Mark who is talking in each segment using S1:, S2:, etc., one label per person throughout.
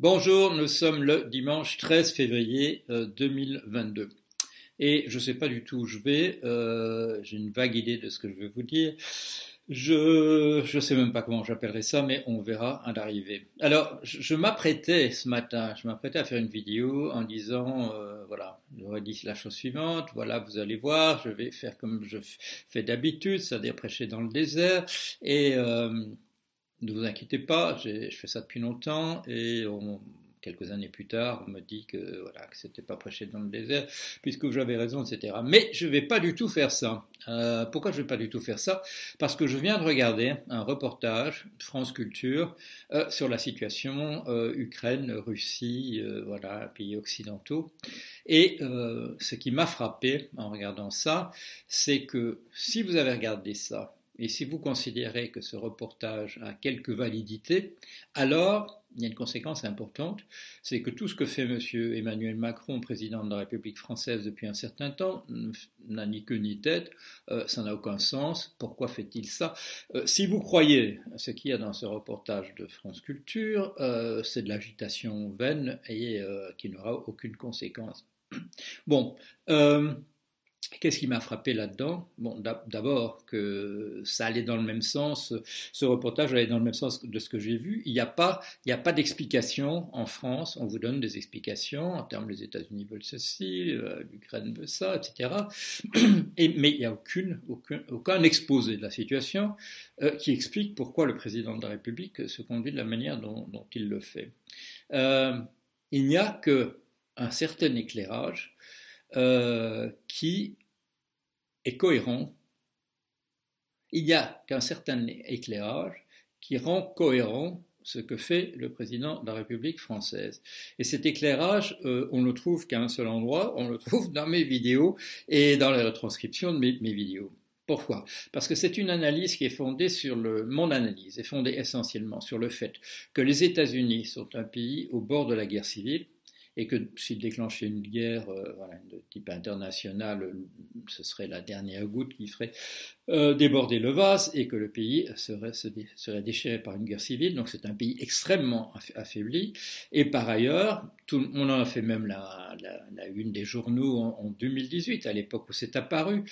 S1: Bonjour, nous sommes le dimanche 13 février 2022. Euh, Et je ne sais pas du tout où je vais, euh, j'ai une vague idée de ce que je vais vous dire. Je ne sais même pas comment j'appellerai ça, mais on verra à l'arrivée. Alors, je, m'apprêtais ce matin, je m'apprêtais à faire une vidéo en disant, euh, voilà, j'aurais dit la chose suivante, voilà, vous allez voir, je vais faire comme je fais d'habitude, c'est-à-dire prêcher dans le désert, et... Ne vous inquiétez pas, je fais ça depuis longtemps et quelques années plus tard, on me dit que voilà que c'était pas prêché dans le désert, puisque j'avais raison, etc. Mais je vais pas du tout faire ça. Euh, pourquoi je vais pas du tout faire ça? Parce que je viens de regarder un reportage France Culture euh, sur la situation euh, Ukraine, Russie, voilà, pays occidentaux. Et ce qui m'a frappé en regardant ça, c'est que si vous avez regardé ça et si vous considérez que ce reportage a quelque validité, alors il y a une conséquence importante, c'est que tout ce que fait M. Emmanuel Macron, président de la République française depuis un certain temps, n'a ni queue ni tête, euh, ça n'a aucun sens, pourquoi fait-il ça? Euh, Si vous croyez ce qu'il y a dans ce reportage de France Culture, euh, c'est de l'agitation vaine et qui n'aura aucune conséquence. Bon, Qu'est-ce qui m'a frappé là-dedans? Bon, d'abord que ça allait dans le même sens, ce reportage allait dans le même sens de ce que j'ai vu. Il n'y a pas, il a pas d'explication en France. On vous donne des explications en termes les États-Unis veulent ceci, euh, l'Ukraine veut ça, etc. Et, mais il n'y a aucune, aucun, exposé de la situation euh, qui explique pourquoi le président de la République se conduit de la manière dont, dont il le fait. Euh, il n'y a que un certain éclairage euh, qui est cohérent. Il n'y a qu'un certain éclairage qui rend cohérent ce que fait le président de la République française. Et cet éclairage, euh, on ne le trouve qu'à un seul endroit, on le trouve dans mes vidéos et dans la retranscription de mes, vidéos. Pourquoi? Parce que c'est une analyse qui est fondée sur le. Mon analyse est fondée essentiellement sur le fait que les États-Unis sont un pays au bord de la guerre civile, et que s'il déclenchait une guerre euh, de type international, ce serait la dernière goutte qui ferait euh, déborder le vase et que le pays serait, déchiré par une guerre civile. Donc c'est un pays extrêmement affaibli. Et par ailleurs, on en a fait même la, une des journaux en, en 2018, à l'époque où c'est apparu.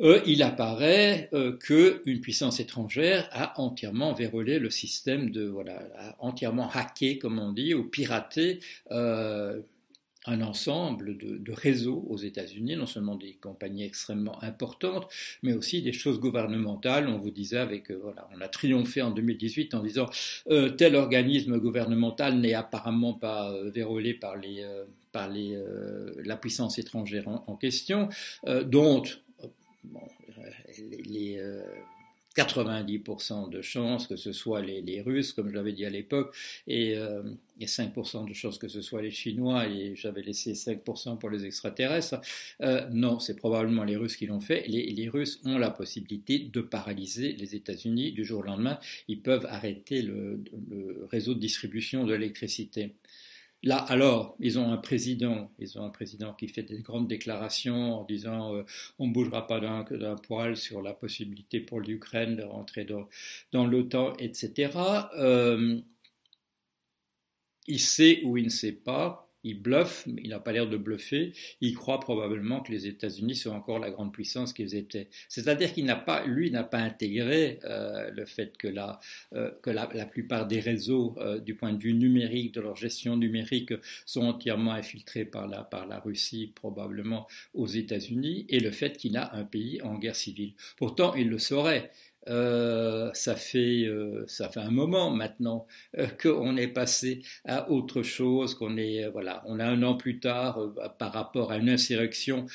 S1: Euh, il apparaît euh, qu'une puissance étrangère a entièrement vérolé le système de voilà, a entièrement hacké, comme on dit, ou piraté euh, un ensemble de, réseaux aux États-Unis, non seulement des compagnies extrêmement importantes, mais aussi des choses gouvernementales. On vous disait avec, voilà, on a triomphé en 2018 en disant tel organisme gouvernemental n'est apparemment pas vérolé par les par les, la puissance étrangère en, en question, dont bon, euh, les, 90% euh, de chances que ce soit les, Russes, comme je l'avais dit à l'époque, et, 5% euh, de chances que ce soit les Chinois, et j'avais laissé 5% pour les extraterrestres. non, c'est probablement les Russes qui l'ont fait. Les, Russes ont la possibilité de paralyser les États-Unis du jour au lendemain. Ils peuvent arrêter le réseau de distribution de l'électricité. Là, alors, ils ont un président, ils ont un président qui fait des grandes déclarations en disant euh, on ne bougera pas d'un poil sur la possibilité pour l'Ukraine de rentrer dans, dans l'OTAN, etc. Euh, il sait ou il ne sait pas il bluffe, mais il n'a pas l'air de bluffer. Il croit probablement que les États-Unis sont encore la grande puissance qu'ils étaient. C'est-à-dire qu'il n'a pas, lui, n'a pas intégré euh, le fait que, la, euh, que la, plupart des réseaux, euh, du point de vue numérique, de leur gestion numérique, sont entièrement infiltrés par la, par la Russie, probablement aux États-Unis, et le fait qu'il a un pays en guerre civile. Pourtant, il le saurait. Euh, ça, fait, euh, ça fait un moment maintenant euh, qu'on est passé à autre chose, qu'on est voilà, on a un an plus tard par rapport à une insurrection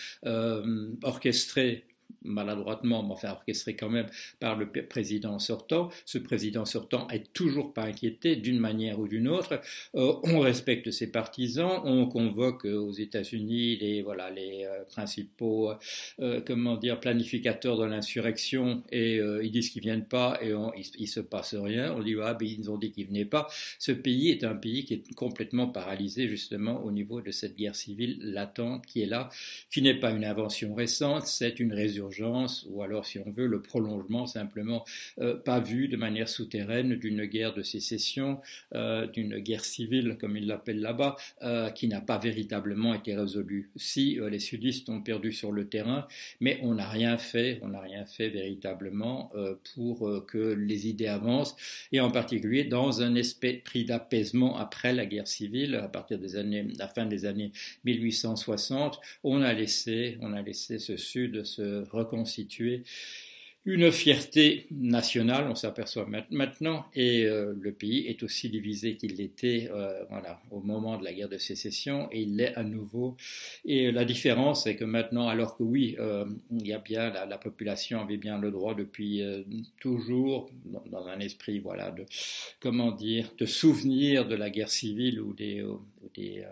S1: orchestrée maladroitement, mais enfin orchestré quand même par le président sortant. Ce président sortant est toujours pas inquiété d'une manière ou d'une autre. Euh, on respecte ses partisans, on convoque aux États-Unis les voilà les euh, principaux euh, comment dire planificateurs de l'insurrection et ils disent qu'ils viennent pas et on, il, se passe rien. On dit ah ben ils ont dit qu'ils venaient pas. Ce pays est un pays qui est complètement paralysé justement au niveau de cette guerre civile latente qui est là, qui n'est pas une invention récente, c'est une résurrection ou alors, si on veut, le prolongement simplement pas vu de manière souterraine d'une guerre de sécession, d'une guerre civile, comme ils l'appellent là-bas, qui n'a pas véritablement été résolue. Si les sudistes ont perdu sur le terrain, mais on n'a rien fait, on n'a rien fait véritablement pour que les idées avancent, et en particulier dans un esprit d'apaisement après la guerre civile, à partir des années, la fin des années 1860, on a laissé, on a laissé ce Sud se reconstituer une fierté nationale, on s'aperçoit maintenant, et euh, le pays est aussi divisé qu'il l'était euh, voilà, au moment de la guerre de sécession, et il l'est à nouveau. Et la différence, c'est que maintenant, alors que oui, euh, il y a bien la, population avait bien le droit depuis toujours, dans, un esprit, voilà, de comment dire, de souvenir de la guerre civile ou ou des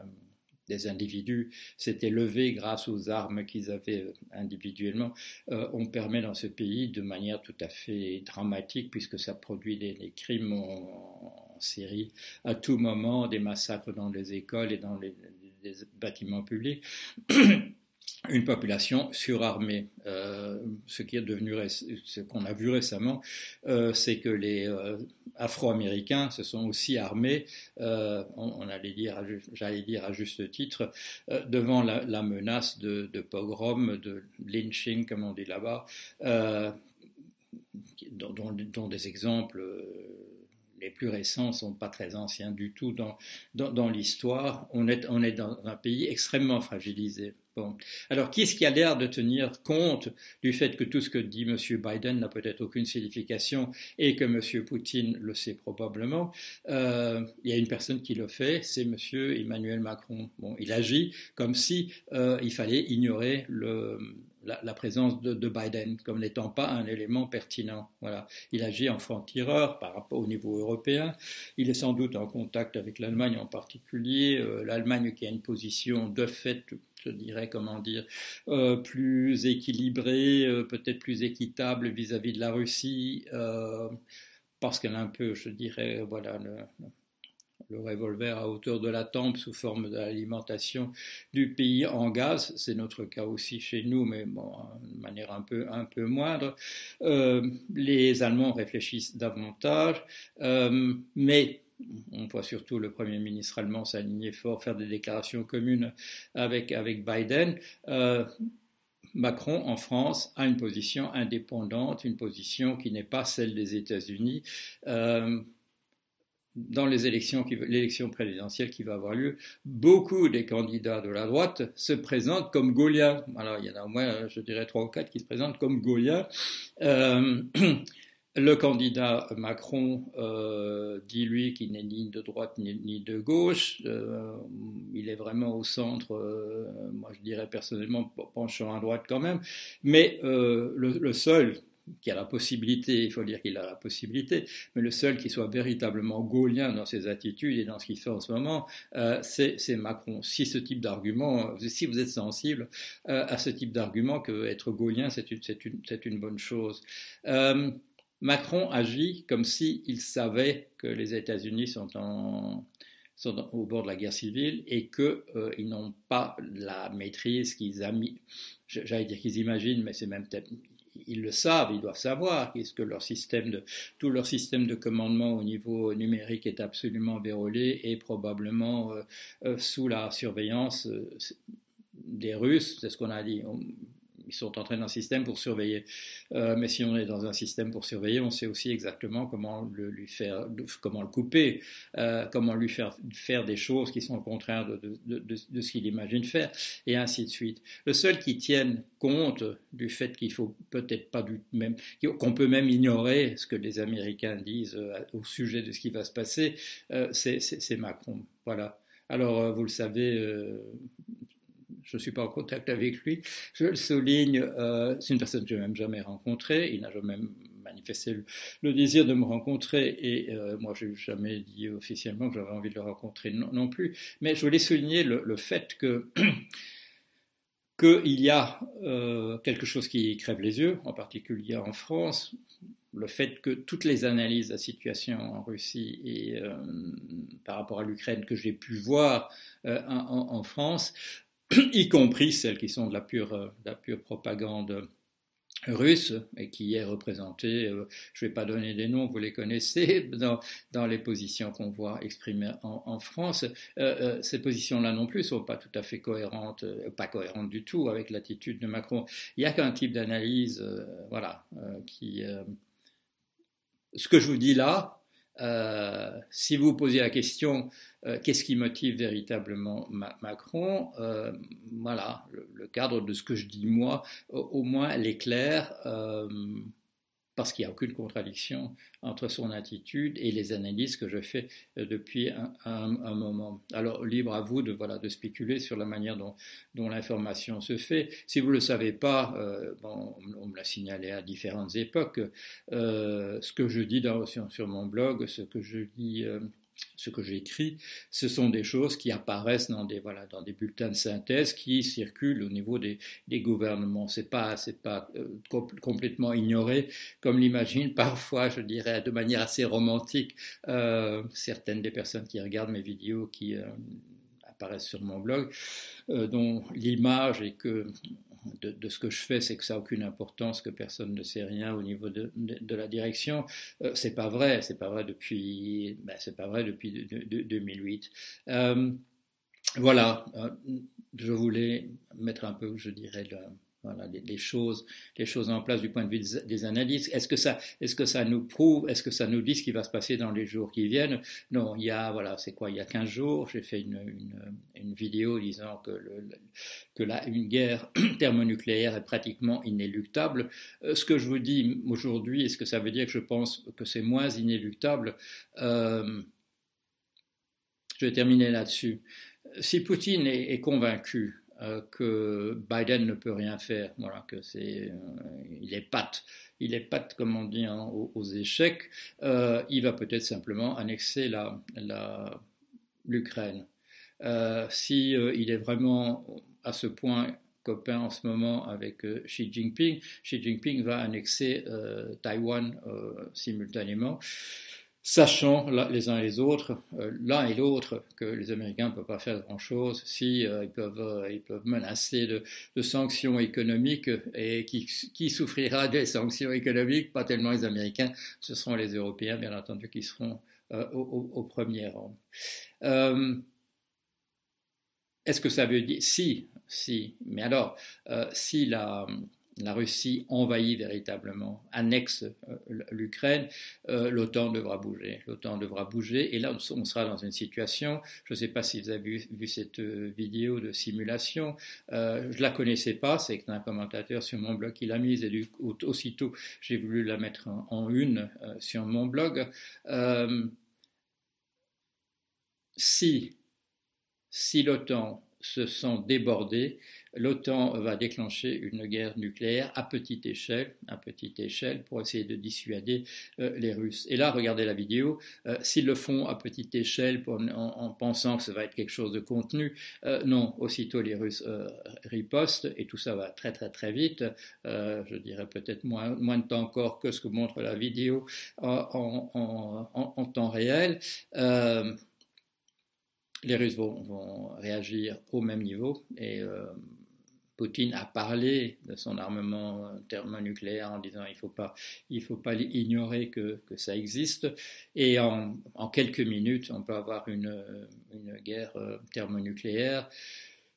S1: des individus s'étaient levés grâce aux armes qu'ils avaient euh, individuellement, euh, on permet dans ce pays de manière tout à fait dramatique, puisque ça produit des, crimes en, série à tout moment, des massacres dans les écoles et dans les bâtiments publics. une population surarmée. Euh, ce qui est devenu, ce qu'on a vu récemment, euh, c'est que les euh, Afro-Américains se sont aussi armés, on, allait dire, j'allais dire à juste titre, devant la, menace de, pogrom, de lynching, comme on dit là-bas, dont, des exemples les plus récents sont pas très anciens du tout dans, l'histoire. On est dans un pays extrêmement fragilisé. Alors, qui est-ce qui a l'air de tenir compte du fait que tout ce que dit M. Biden n'a peut-être aucune signification et que M. Poutine le sait probablement euh, Il y a une personne qui le fait, c'est M. Emmanuel Macron. Bon, il agit comme si euh, il fallait ignorer le, la, présence de, Biden comme n'étant pas un élément pertinent. Voilà. Il agit en franc-tireur au niveau européen. Il est sans doute en contact avec l'Allemagne en particulier. Euh, L'Allemagne qui a une position de fait je dirais, comment dire, euh, plus équilibrée, euh, peut-être plus équitable vis-à-vis de la Russie, parce qu'elle a un peu, je dirais, voilà, le revolver à hauteur de la tempe sous forme d'alimentation du pays en gaz. C'est notre cas aussi chez nous, mais de manière un peu, un peu moindre. Euh, les Allemands réfléchissent davantage, euh, mais on voit surtout le Premier ministre allemand s'aligner fort, faire des déclarations communes avec, avec Biden. Euh, Macron, en France, a une position indépendante, une position qui n'est pas celle des États-Unis dans les élections, l'élection présidentielle qui va avoir lieu, beaucoup des candidats de la droite se présentent comme Gauliens. Alors, il y en a au moins, je dirais, trois ou quatre qui se présentent comme Gauliens. Euh, le candidat Macron euh, dit, lui, qu'il n'est ni de droite ni, de gauche. Euh, il est vraiment au centre, moi je dirais personnellement, penchant à droite quand même. Mais le, seul qui a la possibilité, il faut dire qu'il a la possibilité, mais le seul qui soit véritablement gaulien dans ses attitudes et dans ce qu'il fait en ce moment, euh, c'est Macron. Si ce type d'argument, si vous êtes sensible euh, à ce type d'argument que être gaulien, c'est une, bonne chose. Euh, Macron agit comme s'il savait que les États-Unis sont au bord de la guerre civile et qu'ils n'ont pas la maîtrise qu'ils qu'ils imaginent, mais c'est même peut-être ils le savent, ils doivent savoir que leur système de, tout leur système de commandement au niveau numérique est absolument vérolé et probablement euh, euh, sous la surveillance euh, des Russes, c'est ce qu'on a dit ils sont entrés dans un système pour surveiller. Euh, mais si on est dans un système pour surveiller, on sait aussi exactement comment le, lui faire, comment le couper, euh, comment lui faire faire des choses qui sont au contraire de, de, de, ce qu'il imagine faire, et ainsi de suite. Le seul qui tienne compte du fait qu'il faut peut-être pas du même, qu'on peut même ignorer ce que les Américains disent euh, au sujet de ce qui va se passer, c'est Macron. Voilà. Alors, vous le savez, je ne suis pas en contact avec lui. Je le souligne, euh, c'est une personne que je n'ai même jamais rencontrée, il n'a jamais manifesté le, désir de me rencontrer et euh, moi je n'ai jamais dit officiellement que j'avais envie de le rencontrer non, plus. Mais je voulais souligner le, fait que qu'il y a euh, quelque chose qui crève les yeux, en particulier en France, le fait que toutes les analyses de la situation en Russie et par rapport à l'Ukraine que j'ai pu voir en, France y compris celles qui sont de la pure, euh, la pure propagande russe et qui est représenté, euh, je ne vais pas donner des noms, vous les connaissez, dans, dans les positions qu'on voit exprimées en, France. Euh, ces positions-là non plus sont pas tout à fait cohérentes, pas cohérentes du tout avec l'attitude de Macron. Il n'y a qu'un type d'analyse, voilà, qui... ce que je vous dis là, euh, si vous posez la question euh, qu'est-ce qui motive véritablement Ma Macron, euh, voilà, le, cadre de ce que je dis moi, au, au moins l'éclaire parce qu'il n'y a aucune contradiction entre son attitude et les analyses que je fais euh, depuis un, moment. Alors, libre à vous de, voilà, de spéculer sur la manière dont, l'information se fait. Si vous ne le savez pas, euh, on me l'a signalé à différentes époques, euh, ce que je dis dans, sur, mon blog, ce que je dis ce que j'écris, ce sont des choses qui apparaissent dans des, voilà, dans des bulletins de synthèse qui circulent au niveau des, gouvernements. C'est pas, c'est pas euh, complètement ignoré, comme l'imagine parfois, je dirais, de manière assez romantique, euh, certaines des personnes qui regardent mes vidéos qui euh, apparaissent sur mon blog, dont l'image est que de, ce que je fais, c'est que ça n'a aucune importance, que personne ne sait rien au niveau de, de, la direction. Euh, c'est pas vrai, c'est pas vrai depuis, ben, c'est pas vrai depuis 2008. Euh, voilà, euh, je voulais mettre un peu, je dirais, le, voilà, les, choses, les choses en place du point de vue des, des analyses. Est-ce que ça, est-ce que ça nous prouve, est-ce que ça nous dit ce qui va se passer dans les jours qui viennent? Non, il y a, voilà, c'est quoi Il y a 15 jours, j'ai fait une, une, vidéo disant que, que la, une guerre thermonucléaire est pratiquement inéluctable. Euh, ce que je vous dis aujourd'hui, est-ce que ça veut dire que je pense que c'est moins inéluctable? Euh, Je vais terminer là-dessus. Si Poutine est, convaincu que Biden ne peut rien faire, voilà, que c'est, euh, il est pâte, il est pâte, comme on dit, hein, aux, échecs. Euh, il va peut-être simplement annexer la, l'Ukraine. Euh, si euh, il est vraiment à ce point copain en ce moment avec Xi Jinping, Xi Jinping va annexer Taïwan simultanément sachant les uns et les autres, euh, l'un et l'autre, que les Américains ne peuvent pas faire grand-chose si euh, ils, peuvent, euh, ils peuvent menacer de, sanctions économiques et qui, qui, souffrira des sanctions économiques, pas tellement les Américains, ce seront les Européens, bien entendu, qui seront au, premier rang. Est-ce que ça veut dire si, si, mais alors, si la la Russie envahit véritablement, annexe euh, l'Ukraine, euh, l'OTAN devra bouger. L'OTAN devra bouger et là on sera dans une situation, je ne sais pas si vous avez vu, cette euh, vidéo de simulation, je la connaissais pas, c'est un commentateur sur mon blog qui l'a mise et aussitôt j'ai voulu la mettre en, une sur mon blog. Si si l'OTAN se sent débordés, l'OTAN va déclencher une guerre nucléaire à petite échelle, à petite échelle, pour essayer de dissuader euh, les Russes. Et là, regardez la vidéo. Euh, S'ils le font à petite échelle en, en, pensant que ça va être quelque chose de contenu, euh, non. Aussitôt, les Russes ripostent et tout ça va très très très vite. Je dirais peut-être moins, moins de temps encore que ce que montre la vidéo en temps réel. Euh, les Russes vont, réagir au même niveau et euh, Poutine a parlé de son armement thermonucléaire en disant il faut pas il faut pas ignorer que, que ça existe et en, quelques minutes on peut avoir une, une guerre euh, thermonucléaire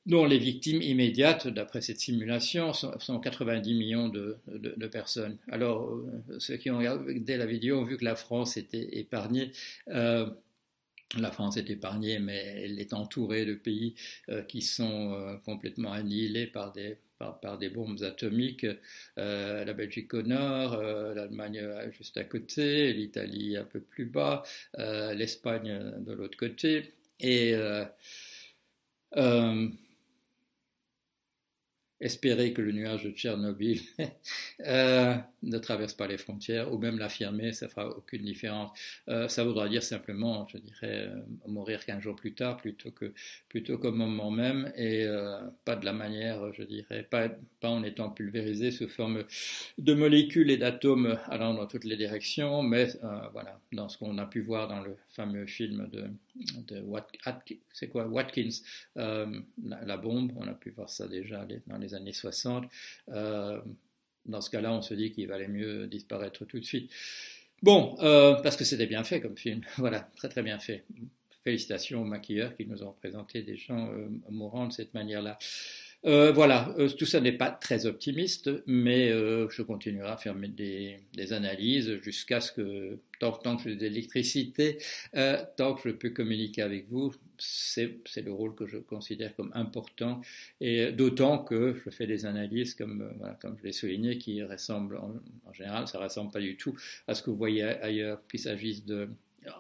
S1: dont les victimes immédiates, d'après cette simulation, sont, sont 90 millions de, de, personnes. Alors, euh, ceux qui ont regardé la vidéo ont vu que la France était épargnée. Euh, la France est épargnée, mais elle est entourée de pays euh, qui sont euh, complètement annihilés par des, par, des bombes atomiques. Euh, la Belgique au nord, l'Allemagne juste à côté, l'Italie un peu plus bas, l'Espagne de l'autre côté. Et espérer que le nuage de Tchernobyl ne traverse pas les frontières, ou même l'affirmer, ça fera aucune différence. Euh, ça voudra dire simplement, je dirais, euh, mourir qu'un jour plus tard, plutôt que plutôt qu'au moment même, et euh, pas de la manière, je dirais, pas, pas en étant pulvérisé sous forme de molécules et d'atomes allant dans toutes les directions, mais voilà, dans ce qu'on a pu voir dans le fameux film de, de c'est quoi Watkins, la, bombe, on a pu voir ça déjà dans les années 60. Dans ce cas-là, on se dit qu'il valait mieux disparaître tout de suite. Bon, euh, parce que c'était bien fait comme film. Voilà, très très bien fait. Félicitations aux maquilleurs qui nous ont présenté des gens euh, mourants de cette manière-là. Euh, voilà, tout ça n'est pas très optimiste, mais je continuerai à faire des, analyses jusqu'à ce que, tant, tant que j'ai de l'électricité, tant que je peux communiquer avec vous, c'est le rôle que je considère comme important, et d'autant que je fais des analyses, comme, euh, comme je l'ai souligné, qui ressemblent, en, en, général, ça ressemble pas du tout à ce que vous voyez ailleurs, qu'il s'agisse de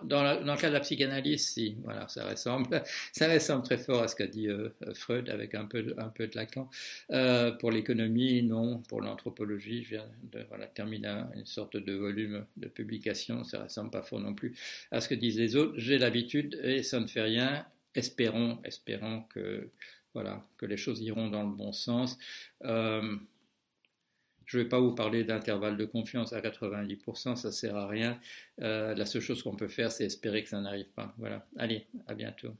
S1: dans, le cas de la psychanalyse, si, voilà, ça ressemble, ça ressemble très fort à ce qu'a dit euh, Freud avec un peu, un peu de Lacan. Euh, pour l'économie, non. Pour l'anthropologie, je viens de terminer une sorte de volume de publication, ça ressemble pas fort non plus à ce que disent les autres. J'ai l'habitude et ça ne fait rien. Espérons, espérons que, voilà, que les choses iront dans le bon sens. Euh, je ne vais pas vous parler d'intervalle de confiance à 90%, ça ne sert à rien. Euh, la seule chose qu'on peut faire, c'est espérer que ça n'arrive pas. Voilà. Allez, à bientôt.